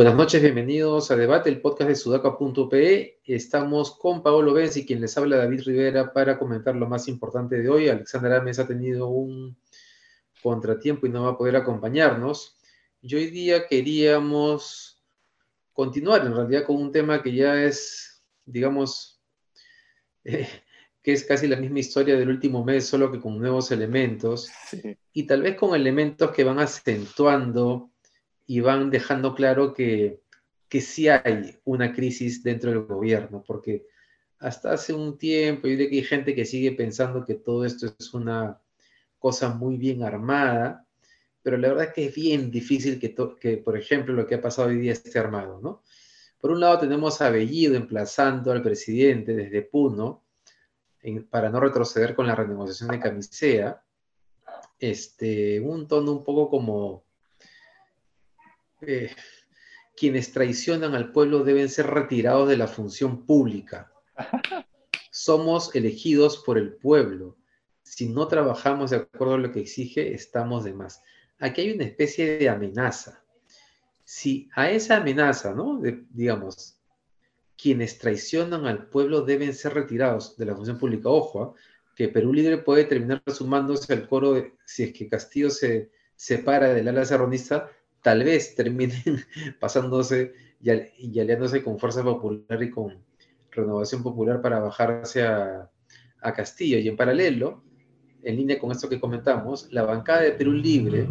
Buenas noches, bienvenidos a Debate, el podcast de sudaca.pe. Estamos con Paolo y quien les habla David Rivera, para comentar lo más importante de hoy. Alexandra Ames ha tenido un contratiempo y no va a poder acompañarnos. Y hoy día queríamos continuar en realidad con un tema que ya es, digamos, eh, que es casi la misma historia del último mes, solo que con nuevos elementos. Y tal vez con elementos que van acentuando y van dejando claro que, que sí hay una crisis dentro del gobierno, porque hasta hace un tiempo yo que hay gente que sigue pensando que todo esto es una cosa muy bien armada, pero la verdad es que es bien difícil que, que, por ejemplo, lo que ha pasado hoy día esté armado, ¿no? Por un lado tenemos a Bellido emplazando al presidente desde Puno para no retroceder con la renegociación de Camisea, este, un tono un poco como eh, quienes traicionan al pueblo deben ser retirados de la función pública. Somos elegidos por el pueblo si no trabajamos de acuerdo a lo que exige, estamos de más. Aquí hay una especie de amenaza. Si a esa amenaza, ¿no? digamos, quienes traicionan al pueblo deben ser retirados de la función pública. Ojo, ¿ah? que Perú Libre puede terminar sumándose al coro de, si es que Castillo se separa del ala serronista, tal vez terminen pasándose y, y aliándose con Fuerza Popular y con Renovación Popular para bajarse a, a Castillo. Y en paralelo, en línea con esto que comentamos, la bancada de Perú Libre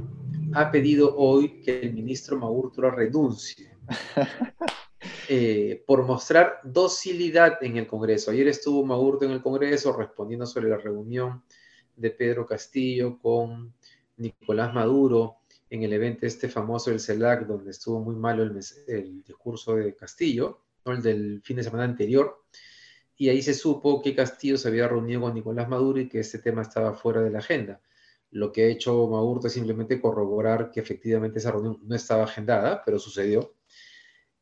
ha pedido hoy que el ministro Maurtura renuncie eh, por mostrar docilidad en el Congreso. Ayer estuvo Maurto en el Congreso respondiendo sobre la reunión de Pedro Castillo con Nicolás Maduro en el evento este famoso del CELAC, donde estuvo muy malo el, el discurso de Castillo, ¿no? el del fin de semana anterior y ahí se supo que Castillo se había reunido con Nicolás Maduro y que este tema estaba fuera de la agenda. Lo que ha hecho Maduro es simplemente corroborar que efectivamente esa reunión no estaba agendada, pero sucedió.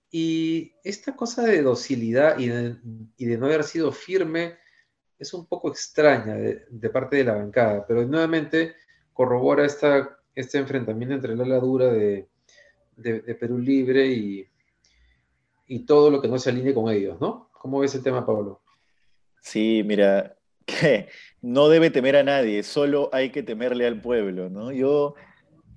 Y esta cosa de docilidad y de, no haber sido firme es un poco extraña de, parte de la bancada, pero nuevamente corrobora esta, este enfrentamiento entre la ala dura de, Perú Libre y, y todo lo que no se alinee con ellos, ¿no? ¿Cómo ves el tema, Pablo? Sí, mira, que no debe temer a nadie, solo hay que temerle al pueblo, ¿no? Yo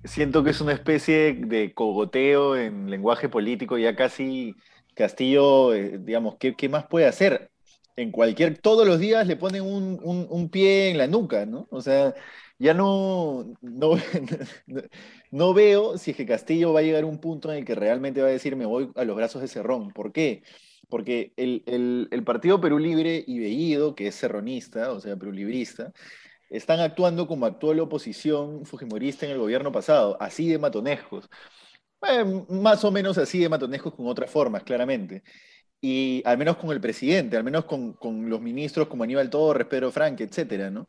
siento que es una especie de cogoteo en lenguaje político, ya casi Castillo, eh, digamos, ¿qué, más puede hacer? En cualquier, todos los días le ponen un, pie en la nuca, ¿no? O sea, ya no, no, no, veo si es que Castillo va a llegar a un punto en el que realmente va a decir me voy a los brazos de Cerrón. ¿Por qué? Porque el, Partido Perú Libre y Bellido, que es serronista, o sea, perulibrista, están actuando como actuó la oposición fujimorista en el gobierno pasado, así de matonescos. más o menos así de matonescos con otras formas, claramente. Y al menos con el presidente, al menos con, los ministros como Aníbal Torres, Pedro Frank, etcétera, ¿no?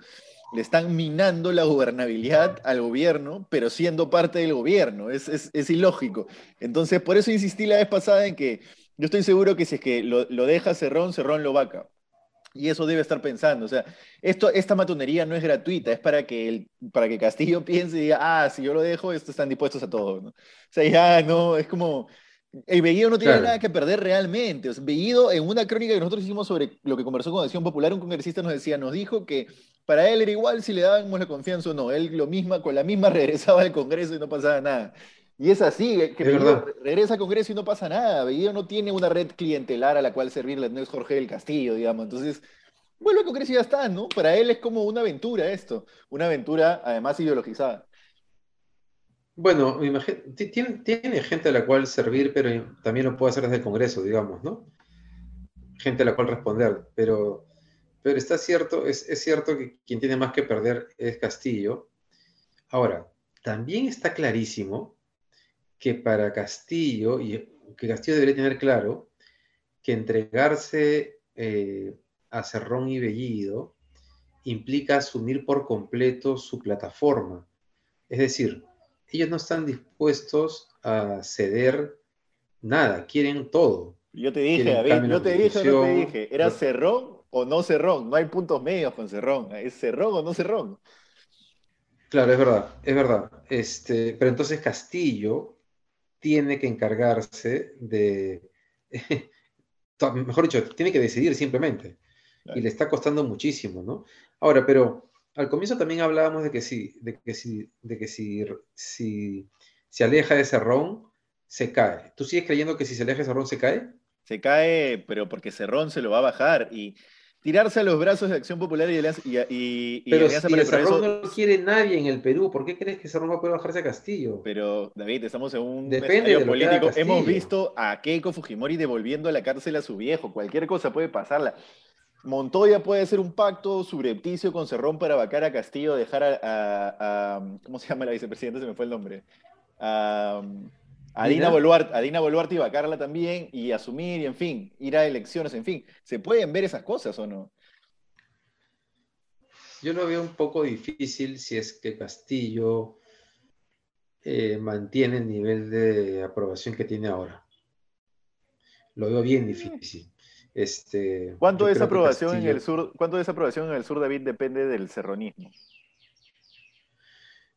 Le están minando la gobernabilidad al gobierno, pero siendo parte del gobierno. Es, es ilógico. Entonces, por eso insistí la vez pasada en que yo estoy seguro que si es que lo, deja Cerrón, Cerrón lo vaca. Y eso debe estar pensando. O sea, esto, esta matonería no es gratuita, es para que, el, para que Castillo piense y diga, ah, si yo lo dejo, estos están dispuestos a todo. ¿no? O sea, ya no, es como. El Bellido no tiene nada que perder realmente. O sea, Bellido, en una crónica que nosotros hicimos sobre lo que conversó con Acción Popular, un congresista nos decía, nos dijo que para él era igual si le dábamos la confianza o no. Él lo misma, con la misma regresaba al Congreso y no pasaba nada. Y es así, eh, que regresa al Congreso y no pasa nada. Bellido no tiene una red clientelar a la cual servirle, no es Jorge del Castillo, digamos. Entonces, vuelve al Congreso y ya está, ¿no? Para él es como una aventura esto, una aventura además ideologizada. Bueno, tiene, tiene gente a la cual servir, pero también lo puede hacer desde el Congreso, digamos, ¿no? Gente a la cual responder, pero, pero está cierto, es, es cierto que quien tiene más que perder es Castillo. Ahora, también está clarísimo que para Castillo, y que Castillo debería tener claro, que entregarse eh, a Cerrón y Bellido implica asumir por completo su plataforma. Es decir, ellos no están dispuestos a ceder nada, quieren todo. Yo te dije, David, yo te dije no te dije, ¿era Cerrón o no Cerrón? No hay puntos medios con Cerrón, ¿es Cerrón o no Cerrón? Claro, es verdad, es verdad. Este, pero entonces Castillo tiene que encargarse de, mejor dicho, tiene que decidir simplemente. Y le está costando muchísimo, ¿no? Ahora, pero al comienzo también hablábamos de que si, de que si, de que si, si se aleja de Cerrón, se cae. ¿Tú sigues creyendo que si se aleja de Cerrón se cae? Se cae, pero porque Cerrón se lo va a bajar y tirarse a los brazos de Acción Popular y Alianza, y, Pero si Cerrón no quiere nadie en el Perú, ¿por qué crees que Cerrón va a poder bajarse a Castillo? Pero, David, estamos en un Depende político. Hemos visto a Keiko Fujimori devolviendo a la cárcel a su viejo. Cualquier cosa puede pasarla. Montoya puede hacer un pacto subrepticio con Cerrón para vacar a Castillo, dejar a, ¿Cómo se llama la vicepresidenta? Se me fue el nombre. A, Dina, Boluarte, a Dina Boluarte y vacarla también, y asumir, y en fin, ir a elecciones, en fin. ¿Se pueden ver esas cosas o no? Yo lo veo un poco difícil si es que Castillo eh, mantiene el nivel de aprobación que tiene ahora. Lo veo bien difícil. Este, ¿Cuánto esa aprobación en el sur, ¿Cuánto de esa aprobación en el sur, David, depende del serronismo?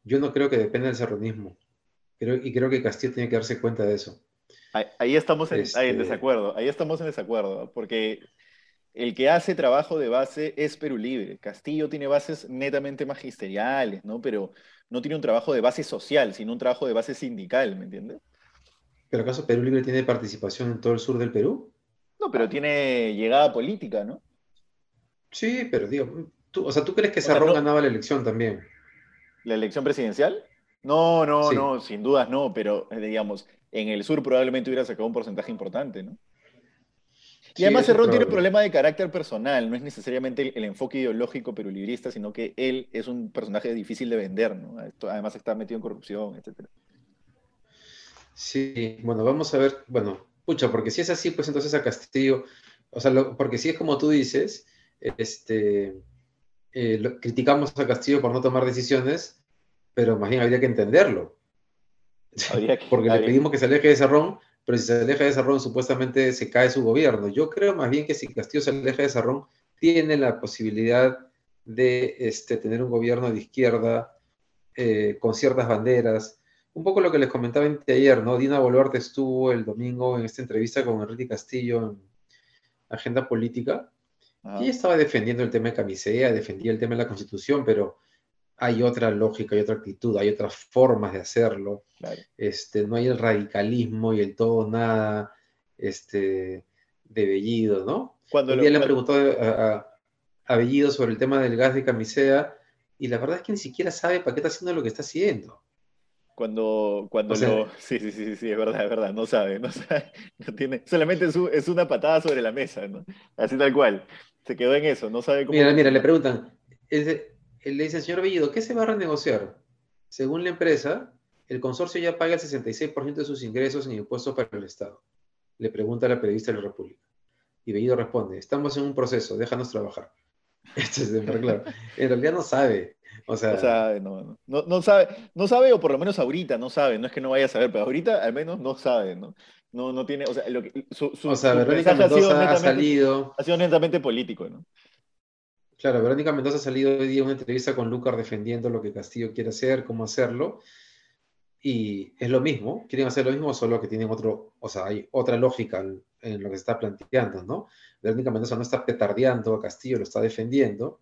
Yo no creo que dependa del serronismo. Y creo que Castillo tiene que darse cuenta de eso. Ahí, estamos en, este desacuerdo. Ahí estamos en desacuerdo. Porque el que hace trabajo de base es Perú Libre. Castillo tiene bases netamente magisteriales, ¿no? Pero no tiene un trabajo de base social, sino un trabajo de base sindical, ¿me entiendes? ¿Pero acaso Perú Libre tiene participación en todo el sur del Perú? No, pero tiene llegada política, ¿no? Sí, pero digo, tú, o sea, ¿tú crees que Sarrón ganaba la elección también? ¿La elección presidencial? No, no, no, sin dudas no, pero eh, digamos, en el sur probablemente hubiera sacado un porcentaje importante, ¿no? Y además Cerrón tiene un problema de carácter personal, no es necesariamente el, enfoque ideológico perulibrista, sino que él es un personaje difícil de vender, ¿no? Además está metido en corrupción, etc. Sí, bueno, vamos a ver, bueno, pucha, porque si es así, pues entonces a Castillo, o sea, porque si es como tú dices, este, eh, criticamos a Castillo por no tomar decisiones, pero más bien habría que entenderlo. porque le pedimos que se aleje de Cerrón, pero si se aleja de Cerrón, supuestamente se cae su gobierno. Yo creo más bien que si Castillo se aleja de Cerrón, tiene la posibilidad de este, tener un gobierno de izquierda eh, con ciertas banderas, un poco lo que les comentaba ayer, ¿no? Dina Boluarte estuvo el domingo en esta entrevista con Enrique Castillo en Agenda Política y estaba defendiendo el tema de camisea, defendía el tema de la Constitución, pero hay otra lógica, hay otra actitud, hay otras formas de hacerlo. Este, no hay el radicalismo y el todo nada este, de Bellido, ¿no? Cuando día le preguntó a, a Bellido sobre el tema del gas de camisea y la verdad es que ni siquiera sabe para qué está haciendo lo que está haciendo. Cuando, cuando lo. Sí, sí, sí, sí, es verdad, es verdad, no sabe, no sabe, no tiene. Solamente es, es una patada sobre la mesa, ¿no? Así tal cual. Se quedó en eso, no sabe cómo. Mira, mira, le preguntan, él, le dice, señor Bellido, ¿qué se va a renegociar? Según la empresa, el consorcio ya paga el 66% de sus ingresos en impuestos para el Estado. Le pregunta a la periodista de la República. Y Bellido responde, estamos en un proceso, déjanos trabajar. Esto es claro. En realidad no sabe. O sea, no sabe, no, no, no, sabe, no sabe, o por lo menos ahorita no sabe, no es que no vaya a saber, pero ahorita al menos no sabe, ¿no? No, no tiene, o sea, lo que, su, su, o sea Verónica Mendoza ha, salido. Ha sido netamente político, ¿no? Claro, Verónica Mendoza ha salido hoy día una entrevista con Lucas defendiendo lo que Castillo quiere hacer, cómo hacerlo. Y es lo mismo, quieren hacer lo mismo, solo que tienen otro, o sea, hay otra lógica en lo que se está planteando, ¿no? Verónica Mendoza no está petardeando a Castillo, lo está defendiendo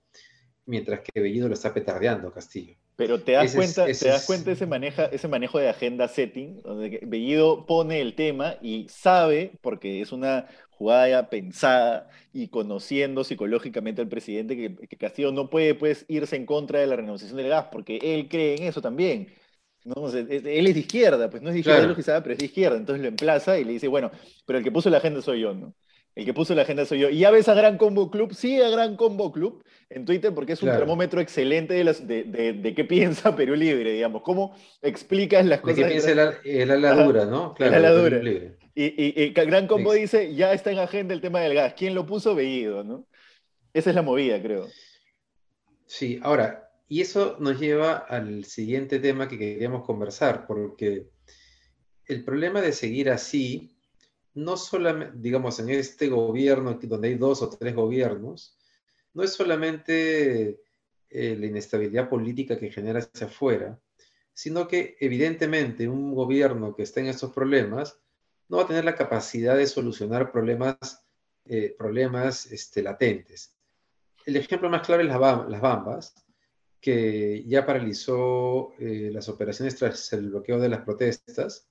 mientras que Bellido lo está petardeando Castillo. Pero te das cuenta, te das cuenta ese, maneja, ese manejo de agenda setting, donde Bellido pone el tema y sabe, porque es una jugada pensada y conociendo psicológicamente al presidente, que, Castillo no puede pues, irse en contra de la renegociación del gas, porque él cree en eso también. ¿no? él es de izquierda, pues no es de izquierda, pero es de izquierda, entonces lo emplaza y le dice, bueno, pero el que puso la agenda soy yo, ¿no? El que puso la agenda soy yo. Y ya ves a Gran Combo Club, sigue a Gran Combo Club en Twitter porque es un termómetro excelente de, las, de, de, qué piensa Perú Libre, digamos. ¿Cómo explicas las cosas? De qué piensa el, ala dura, ¿no? Claro, el ala dura. Y, y, Gran Combo dice, ya está en agenda el tema del gas. ¿Quién lo puso? Veído, ¿no? Esa es la movida, creo. Sí, ahora, y eso nos lleva al siguiente tema que queríamos conversar, porque el problema de seguir así no solamente, digamos, en este gobierno, donde hay dos o tres gobiernos, no es solamente eh, la inestabilidad política que genera hacia afuera, sino que evidentemente un gobierno que está en estos problemas no va a tener la capacidad de solucionar problemas, eh, problemas este, latentes. El ejemplo más claro es las, Bambas, que ya paralizó eh, las operaciones tras el bloqueo de las protestas.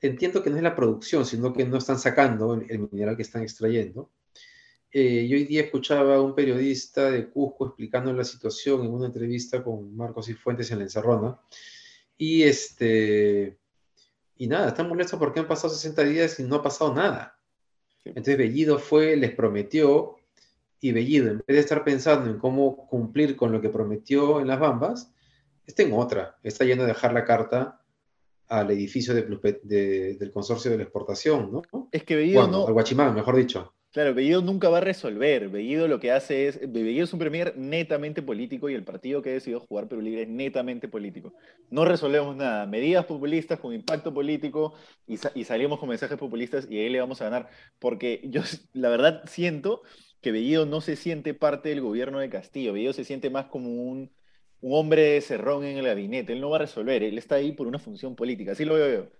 Entiendo que no es la producción, sino que no están sacando el, mineral que están extrayendo. Eh, yo hoy día escuchaba a un periodista de Cusco explicando la situación en una entrevista con Marcos y Fuentes en la Encerrona. Y, este, y nada, están molestos porque han pasado 60 días y no ha pasado nada. Entonces Bellido fue, les prometió y Bellido, en vez de estar pensando en cómo cumplir con lo que prometió en las Bambas, está en otra, está yendo a dejar la carta al edificio de, del consorcio de la exportación, ¿no? Es que Bellido no... Al Guachimán, mejor dicho. Claro, Bellido nunca va a resolver. Bellido lo que hace es. Bellido es un premier netamente político y el partido que ha decidido jugar Perú Libre es netamente político. No resolvemos nada. Medidas populistas con impacto político y, salimos con mensajes populistas y ahí le vamos a ganar. Porque yo, la verdad, siento que Bellido no se siente parte del gobierno de Castillo. Bellido se siente más como un, hombre cerrón en el gabinete. Él no va a resolver, él está ahí por una función política. Así lo veo yo.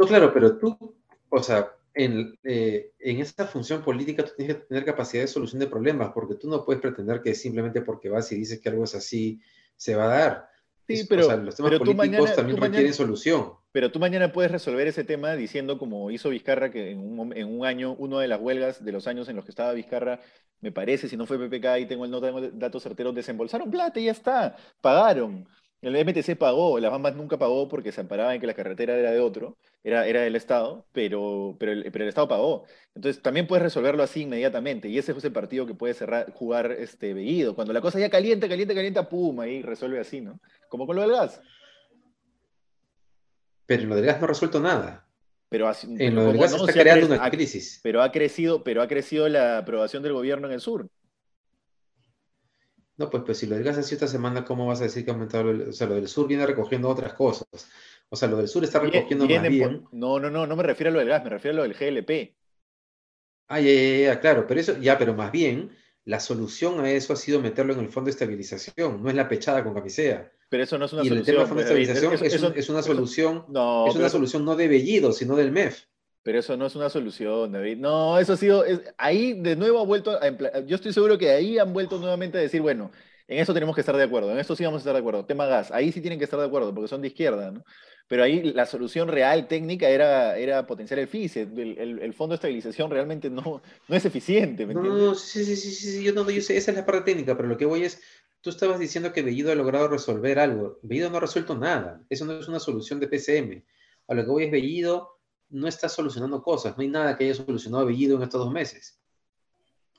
No, claro, pero tú, o sea, en, eh, en esa función política tú tienes que tener capacidad de solución de problemas, porque tú no puedes pretender que simplemente porque vas y dices que algo es así, se va a dar. Sí, pero, o sea, los temas políticos también requieren solución. Pero tú mañana puedes resolver ese tema diciendo, como hizo Vizcarra, que en un, año, una de las huelgas de los años en los que estaba Vizcarra, me parece, si no fue PPK, ahí tengo el no tengo datos certeros, desembolsaron plata y ya está, pagaron. El MTC pagó, las Bambas nunca pagó porque se amparaba en que la carretera era de otro, era, era del Estado, pero, pero, el, pero el Estado pagó. Entonces también puedes resolverlo así inmediatamente. Y ese es el partido que puede cerrar, jugar este Bellido. Cuando la cosa ya caliente, caliente, caliente, pum, ahí resuelve así, ¿no? Como con lo del gas. Pero en lo del gas no ha resuelto nada. Pero en lo del gas está creando una crisis. Pero ha crecido, pero ha crecido la aprobación del gobierno en el sur. No, pues, pues si lo del gas ha sido esta semana, ¿cómo vas a decir que ha aumentado? o sea, lo del sur viene recogiendo otras cosas. O sea, lo del sur está recogiendo más bien. no, no, no, no me refiero a lo del gas, me refiero a lo del GLP. Ah, ya, ya, ya, claro, pero eso, ya, pero más bien, la solución a eso ha sido meterlo en el fondo de estabilización, no es la pechada con camisea. Pero eso no es una y solución. el tema del fondo de estabilización es, una solución, no, es una solución no de Bellido, sino del MEF. Pero eso no es una solución, David. No, eso ha sido, ahí de nuevo ha vuelto, a, yo estoy seguro que ahí han vuelto nuevamente a decir, bueno, en eso tenemos que estar de acuerdo, en esto sí vamos a estar de acuerdo. Tema gas, ahí sí tienen que estar de acuerdo, porque son de izquierda, ¿no? Pero ahí la solución real técnica era, era potenciar el FICE. El, fondo de estabilización realmente no, no es eficiente. ¿me no, no, sí, sí, sí, sí, yo no, yo sé, esa es la parte técnica, pero lo que voy es, tú estabas diciendo que Bellido ha logrado resolver algo. Bellido no ha resuelto nada. Eso no es una solución de PCM. A lo que voy es Bellido no está solucionando cosas. No hay nada que haya solucionado Bellido en estos dos meses.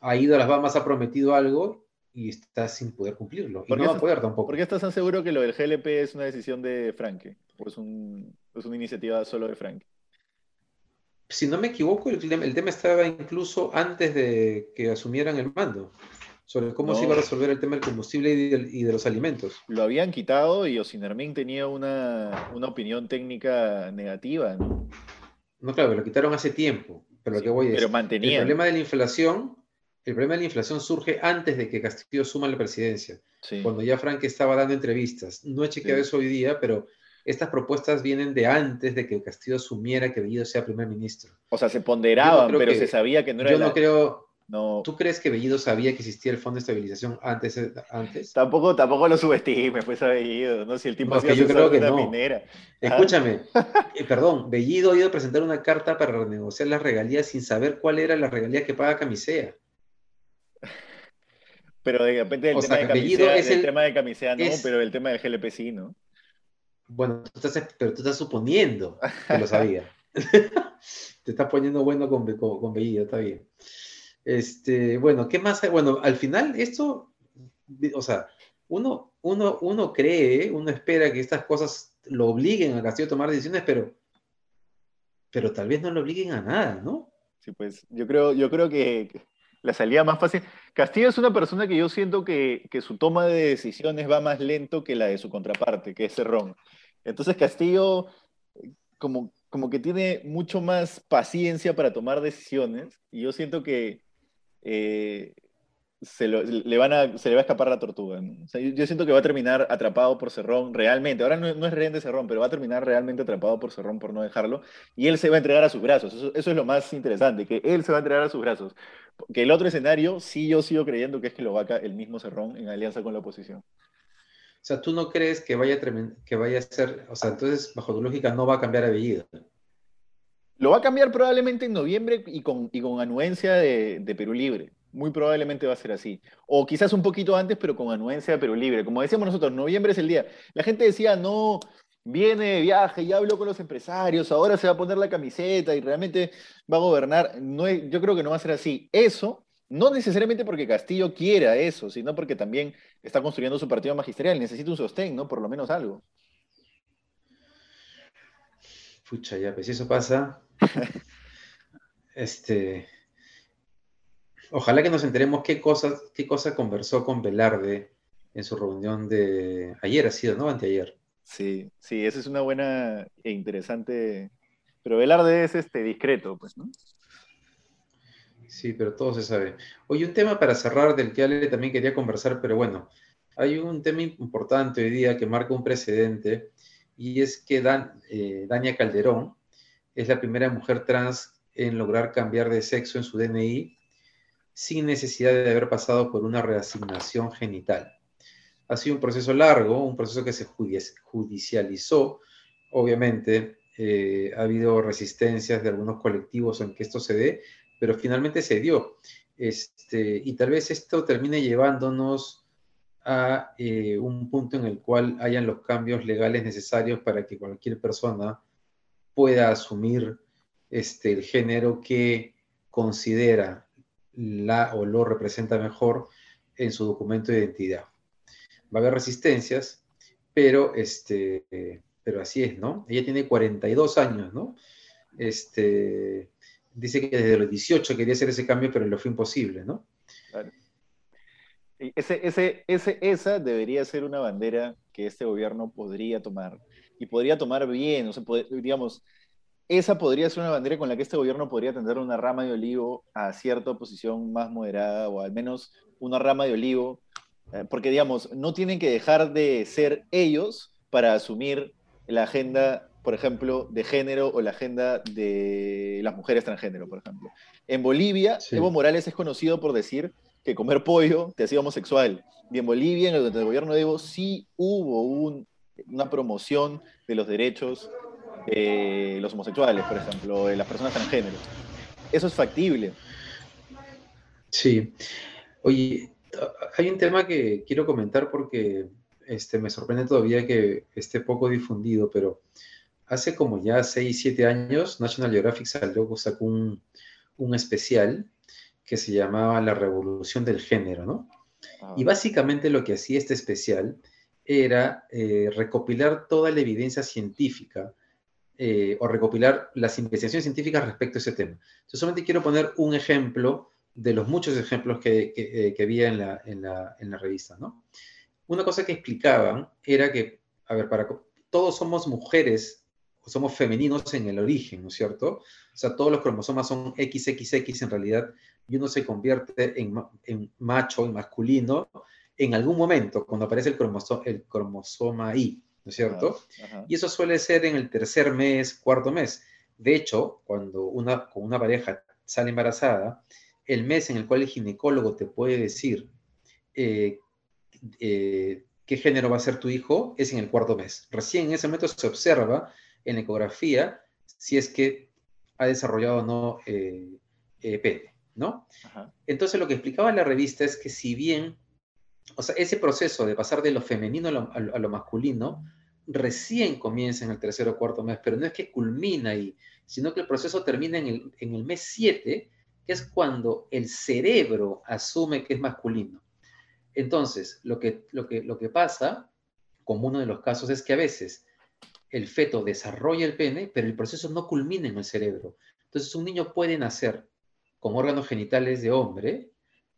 Ha ido a las Bahamas, ha prometido algo y está sin poder cumplirlo. Y no va a poder tampoco. ¿Por qué estás tan seguro que lo del GLP es una decisión de Franke? ¿O es, un, es una iniciativa solo de Franke? Si no me equivoco, el, tema estaba incluso antes de que asumieran el mando, sobre cómo se iba a resolver el tema del combustible y, de los alimentos. Lo habían quitado y Osinermín tenía una, una opinión técnica negativa, ¿no? No, claro, lo quitaron hace tiempo, pero lo que voy a decir. Pero mantenía. El problema de la inflación el problema de la inflación surge antes de que Castillo suma la presidencia, cuando ya Frank estaba dando entrevistas. No he chequeado eso hoy día, pero estas propuestas vienen de antes de que Castillo asumiera que Bellido sea primer ministro. O sea, se ponderaban, pero se sabía que no era. Yo no creo. No. ¿Tú crees que Bellido sabía que existía el Fondo de Estabilización antes? antes? Tampoco, tampoco lo subestime, pues a Bellido, ¿no? Si el tipo no, yo creo que no. minera. Escúchame, eh, perdón, Bellido ha ido a presentar una carta para renegociar las regalías sin saber cuál era la regalía que paga Camisea. Pero de repente el, tema, de camisea, el, tema de camisea no, pero el tema del GLP sí, ¿no? Bueno, pero tú estás suponiendo que lo sabía. Te estás poniendo bueno con, con, Bellido, está bien. Este, bueno, ¿qué más? Bueno, al final esto, o sea, uno, uno, uno cree, uno espera que estas cosas lo obliguen a Castillo a tomar decisiones, pero, pero tal vez no lo obliguen a nada, ¿no? Sí, pues yo creo, yo creo que la salida más fácil. Castillo es una persona que yo siento que, su toma de decisiones va más lento que la de su contraparte, que es Cerrón. Entonces Castillo, como como que tiene mucho más paciencia para tomar decisiones y yo siento que eh, se, le a, va a escapar la tortuga. yo, siento que va a terminar atrapado por Cerrón realmente. Ahora no, es rehén de Cerrón, pero va a terminar realmente atrapado por Cerrón por no dejarlo. Y él se va a entregar a sus brazos. Eso, es lo más interesante, que él se va a entregar a sus brazos. Que el otro escenario, sí yo sigo creyendo que es que lo vaca el mismo Cerrón en alianza con la oposición. O sea, tú no crees que vaya, que vaya a ser, o sea, entonces bajo tu lógica no va a cambiar a Bellido. Lo va a cambiar probablemente en noviembre y con, y con anuencia de, Perú Libre. Muy probablemente va a ser así. O quizás un poquito antes, pero con anuencia de Perú Libre. Como decíamos nosotros, noviembre es el día. La gente decía, no, viene de viaje, ya habló con los empresarios, ahora se va a poner la camiseta y realmente va a gobernar. No yo creo que no va a ser así. Eso, no necesariamente porque Castillo quiera eso, sino porque también está construyendo su partido magisterial. Necesita un sostén, ¿no? Por lo menos algo. Pucha, ya, pues si eso pasa, este, ojalá que nos enteremos qué cosas, qué cosa conversó con Velarde en su reunión de ayer, ha sido, ¿no? Anteayer. Sí, sí, esa es una buena e interesante. Pero Velarde es este discreto, pues, ¿no? Sí, pero todo se sabe. Oye, un tema para cerrar del que Ale también quería conversar, pero bueno, hay un tema importante hoy día que marca un precedente y es que eh, Dania Calderón es la primera mujer trans en lograr cambiar de sexo en su DNI sin necesidad de haber pasado por una reasignación genital. Ha sido un proceso largo, un proceso que se judicializó. Obviamente, eh, ha habido resistencias de algunos colectivos en que esto se dé, pero finalmente se dio. Este, y tal vez esto termine llevándonos a eh, un punto en el cual hayan los cambios legales necesarios para que cualquier persona pueda asumir este, el género que considera la o lo representa mejor en su documento de identidad. Va a haber resistencias, pero, este, pero así es, ¿no? Ella tiene 42 años, ¿no? Este, dice que desde los 18 quería hacer ese cambio, pero lo fue imposible, ¿no? Ese, ese, ese, esa debería ser una bandera que este gobierno podría tomar y podría tomar bien, o sea, digamos, esa podría ser una bandera con la que este gobierno podría tender una rama de olivo a cierta oposición más moderada o al menos una rama de olivo, eh, porque digamos, no tienen que dejar de ser ellos para asumir la agenda, por ejemplo, de género o la agenda de las mujeres transgénero, por ejemplo. En Bolivia, Evo Morales es conocido por decir que comer pollo te hacía homosexual. Y en Bolivia, en el, gobierno de Evo, sí hubo una promoción de los derechos de los homosexuales, por ejemplo, de las personas transgénero. Eso es factible. Sí. Oye, hay un tema que quiero comentar porque este, me sorprende todavía que esté poco difundido, pero hace como ya 6, 7 años National Geographic salió, sacó un, un especial que se llamaba La Revolución del Género, ¿no? Ah. Y básicamente lo que hacía este especial era eh, recopilar toda la evidencia científica eh, o recopilar las investigaciones científicas respecto a ese tema. Yo solamente quiero poner un ejemplo de los muchos ejemplos que, que, eh, había en la, en, la, en la, revista, ¿no? Una cosa que explicaban era que, a ver, para, todos somos mujeres, somos femeninos en el origen, ¿no es cierto? O sea, todos los cromosomas son XXX en realidad, y uno se convierte en, en macho, en masculino, en algún momento, cuando aparece el, cromosoma, el cromosoma Y, ¿no es cierto? Y eso suele ser en el tercer mes, cuarto mes. De hecho, cuando una, con una pareja sale embarazada, el mes en el cual el ginecólogo te puede decir eh, eh, qué género va a ser tu hijo es en el cuarto mes. Recién en ese momento se observa en la ecografía si es que ha desarrollado o no eh, pene. ¿no? Entonces lo que explicaba la revista es que si bien, o sea, ese proceso de pasar de lo femenino a lo, masculino recién comienza en el tercer o cuarto mes, pero no es que culmina ahí, sino que el proceso termina en el, en el mes 7, que es cuando el cerebro asume que es masculino. Entonces, lo que, lo que, lo que pasa, como uno de los casos, es que a veces el feto desarrolla el pene, pero el proceso no culmina en el cerebro. Entonces, un niño puede nacer con órganos genitales de hombre,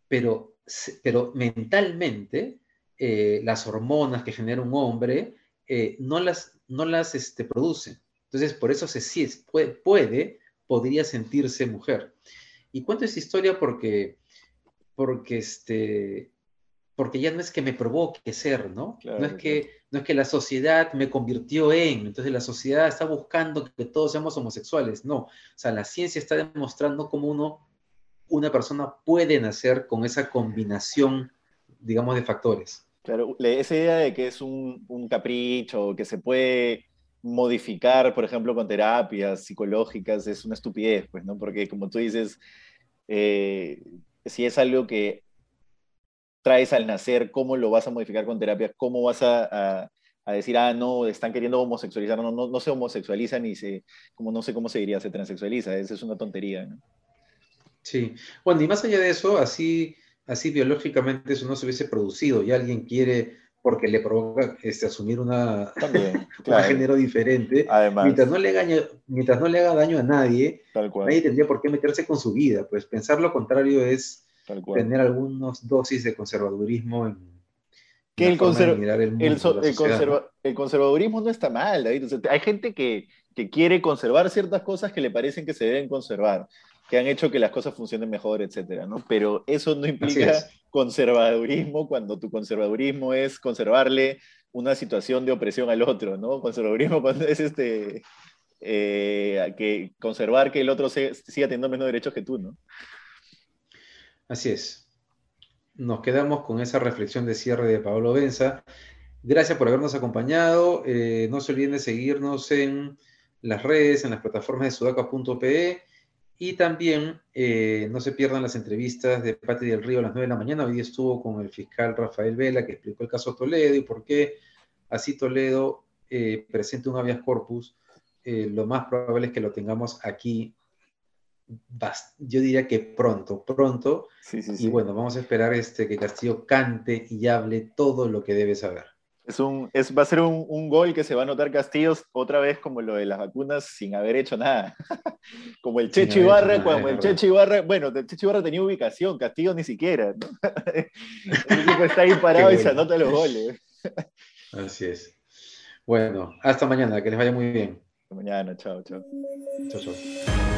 pero, pero mentalmente eh, las hormonas que genera un hombre eh, no las, no las este, producen. Entonces, por eso se puede, puede, podría sentirse mujer. Y cuento esta historia porque, porque, este, porque ya no es que me provoque ser, ¿no? no, es que, no es que la sociedad me convirtió en, entonces la sociedad está buscando que todos seamos homosexuales, no. O sea, la ciencia está demostrando cómo uno, una persona puede nacer con esa combinación, digamos, de factores. Claro, esa idea de que es un, un capricho, que se puede modificar, por ejemplo, con terapias psicológicas es una estupidez, pues, ¿no? Porque como tú dices, eh, si es algo que traes al nacer, ¿cómo lo vas a modificar con terapias? ¿Cómo vas a, decir, ah, no, están queriendo homosexualizar? No, no, no se homosexualiza ni se, como no sé cómo se diría, se transexualiza. Esa es una tontería, ¿no? Sí. Bueno, y más allá de eso, así, así biológicamente eso no se hubiese producido y alguien quiere porque le provoca este, asumir una, un género diferente. Mientras no, le haga, mientras no le haga daño a nadie, nadie tendría por qué meterse con su vida. Pues pensar lo contrario es tener algunos dosis de conservadurismo en, que el, el, conservadurismo no está mal, David. hay gente que, que, quiere conservar ciertas cosas que le parecen que se deben conservar que han hecho que las cosas funcionen mejor, etcétera, ¿no? Pero eso no implica conservadurismo cuando tu conservadurismo es conservarle una situación de opresión al otro, ¿no? Conservadurismo cuando es este, eh, que conservar que el otro siga teniendo menos derechos que tú, ¿no? Así es. Nos quedamos con esa reflexión de cierre de Pablo Benza. Gracias por habernos acompañado. Eh, no se olviden de seguirnos en las redes, en las plataformas de sudaca.pe y también eh, no se pierdan las entrevistas de Pati del Río a las 9 de la mañana. Hoy estuvo con el fiscal Rafael Vela, que explicó el caso Toledo y por qué así Toledo eh, presenta un habeas corpus. Lo más probable es que lo tengamos aquí, yo diría que pronto, pronto. Y bueno, vamos a esperar este, que Castillo cante y hable todo lo que debe saber. Es un, es, va a ser un, un, gol que se va a notar Castillos otra vez como lo de las vacunas sin haber hecho nada. como el Checho Ibarra, cuando el Checho Ibarra, bueno, el Checho Ibarra tenía ubicación, Castillo ni siquiera. el equipo está ahí parado y se anota los goles. Así es. Bueno, hasta mañana, que les vaya muy bien. Hasta mañana, chao, chao. Chao, chao.